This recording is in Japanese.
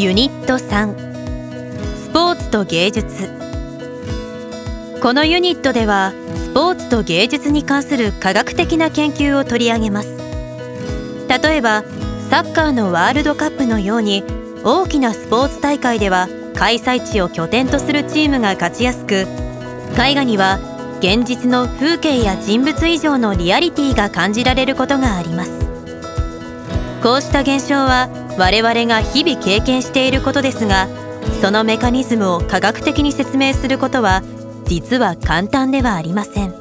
ユニット3スポーツと芸術。このユニットではスポーツと芸術に関する科学的な研究を取り上げます。例えばサッカーのワールドカップのように大きなスポーツ大会では開催地を拠点とするチームが勝ちやすく絵画には現実の風景や人物以上のリアリティが感じられることがあります。こうした現象は我々が日々経験していることですがそのメカニズムを科学的に説明することは実は簡単ではありません。